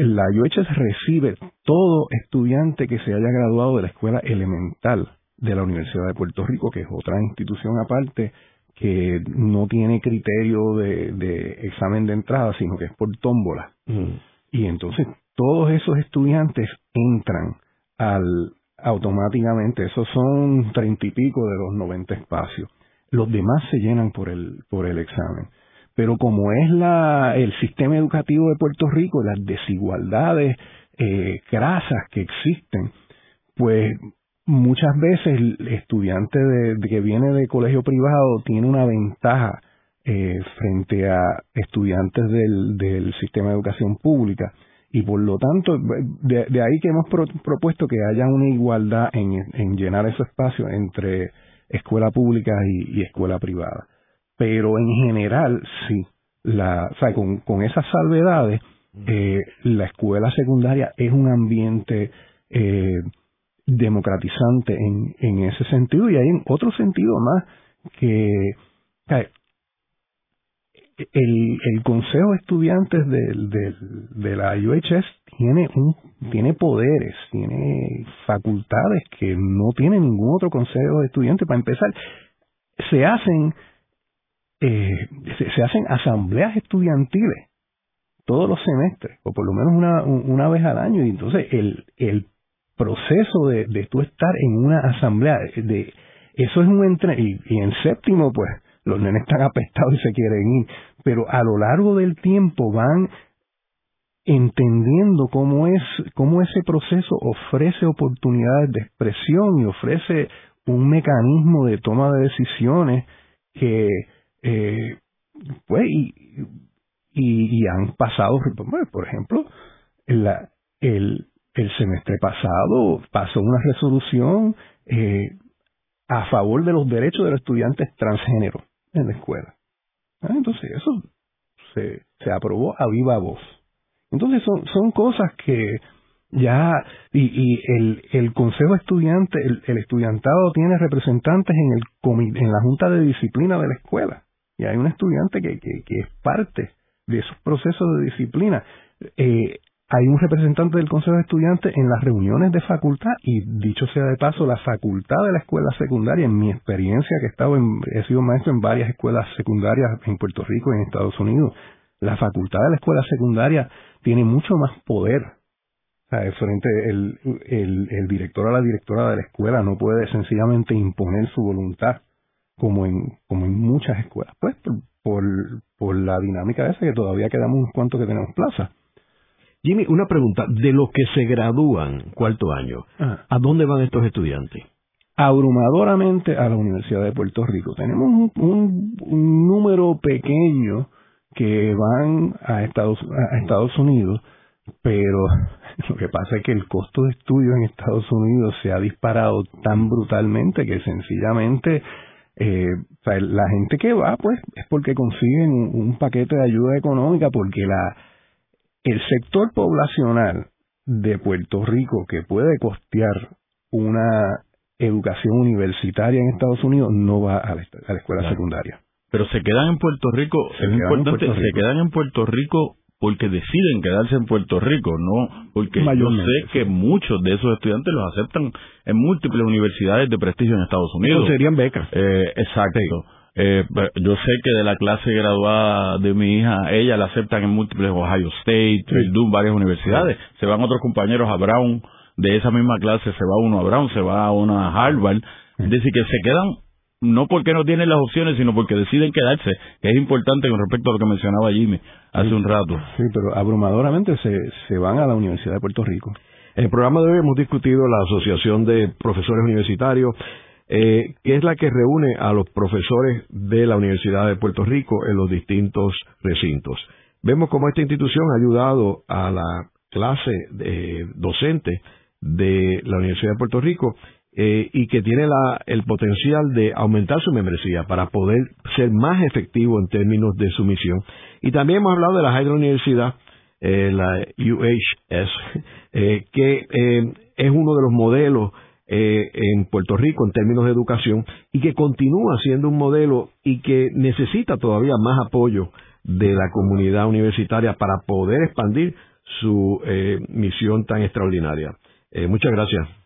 la UHS recibe todo estudiante que se haya graduado de la escuela elemental de la Universidad de Puerto Rico, que es otra institución aparte, que no tiene criterio de, examen de entrada, sino que es por tómbola. Mm. Y entonces todos esos estudiantes entran al automáticamente, esos son treinta y pico de los noventa espacios. Los demás se llenan por el, por el examen. Pero como es la, el sistema educativo de Puerto Rico, las desigualdades eh, grasas que existen, pues muchas veces el estudiante de, que viene de colegio privado tiene una ventaja eh, frente a estudiantes del, sistema de educación pública. Y por lo tanto de, ahí que hemos propuesto que haya una igualdad en, en, llenar ese espacio entre escuela pública y, escuela privada pero en general sí la o sea, con, con esas salvedades eh, la escuela secundaria es un ambiente eh, democratizante en, en ese sentido y hay en otro sentido más que el, el consejo de estudiantes del, del, de la UHS tiene un tiene poderes tiene facultades que no tiene ningún otro consejo de estudiantes. Para empezar se hacen eh, se, hacen asambleas estudiantiles todos los semestres o por lo menos una, una vez al año. Y entonces el, el proceso de, de tú estar en una asamblea, de eso es un entre y, en séptimo pues los nenes están apestados y se quieren ir, pero a lo largo del tiempo van entendiendo cómo es cómo ese proceso ofrece oportunidades de expresión y ofrece un mecanismo de toma de decisiones que eh, pues y, y, y, han pasado por ejemplo el el semestre pasado pasó una resolución eh, a favor de los derechos de los estudiantes transgénero en la escuela. Ah, entonces, eso se, se aprobó a viva voz. Entonces, son, son cosas que ya, y, y el, el Consejo Estudiante, el, el, estudiantado tiene representantes en, el en la Junta de Disciplina de la escuela. Y hay un estudiante que, que, es parte de esos procesos de disciplina. Eh, hay un representante del Consejo de Estudiantes en las reuniones de facultad y dicho sea de paso, la facultad de la escuela secundaria, en mi experiencia que he, estado en, he sido maestro en varias escuelas secundarias en Puerto Rico y en Estados Unidos, la facultad de la escuela secundaria tiene mucho más poder. Sea, frente el, el, el director o la directora de la escuela no puede sencillamente imponer su voluntad como en, como en muchas escuelas, pues por, por, la dinámica esa que todavía quedamos unos cuantos que tenemos plaza. Jimmy, una pregunta, de los que se gradúan cuarto año, ¿a dónde van estos estudiantes? Abrumadoramente a la Universidad de Puerto Rico. Tenemos un, un, número pequeño que van a Estados, a Estados Unidos, pero lo que pasa es que el costo de estudio en Estados Unidos se ha disparado tan brutalmente que sencillamente eh, la gente que va, pues, es porque consiguen un, paquete de ayuda económica, porque la el sector poblacional de Puerto Rico que puede costear una educación universitaria en Estados Unidos no va a la, escuela secundaria. Pero se quedan en Puerto Rico, es importante, se quedan en Puerto Rico porque deciden quedarse en Puerto Rico, no porque yo sé que muchos de esos estudiantes los aceptan en múltiples universidades de prestigio en Estados Unidos. serían becas. Eh, exacto. Eh, yo sé que de la clase graduada de mi hija, ella la aceptan en múltiples Ohio State, Purdue, varias universidades. Se van otros compañeros a Brown, de esa misma clase se va uno a Brown, se va a una Harvard. Es decir, que se quedan no porque no tienen las opciones, sino porque deciden quedarse, que es importante con respecto a lo que mencionaba Jimmy hace un rato. Sí, pero abrumadoramente se, se van a la Universidad de Puerto Rico. En el programa de hoy hemos discutido la Asociación de Profesores Universitarios, eh, que es la que reúne a los profesores de la Universidad de Puerto Rico en los distintos recintos. Vemos cómo esta institución ha ayudado a la clase de, docente de la Universidad de Puerto Rico eh, y que tiene la, el potencial de aumentar su membresía para poder ser más efectivo en términos de su misión. Y también hemos hablado de la Hydro Universidad, eh, la UHS, eh, que es uno de los modelos en Puerto Rico en términos de educación y que continúa siendo un modelo y que necesita todavía más apoyo de la comunidad universitaria para poder expandir su misión tan extraordinaria. muchas gracias.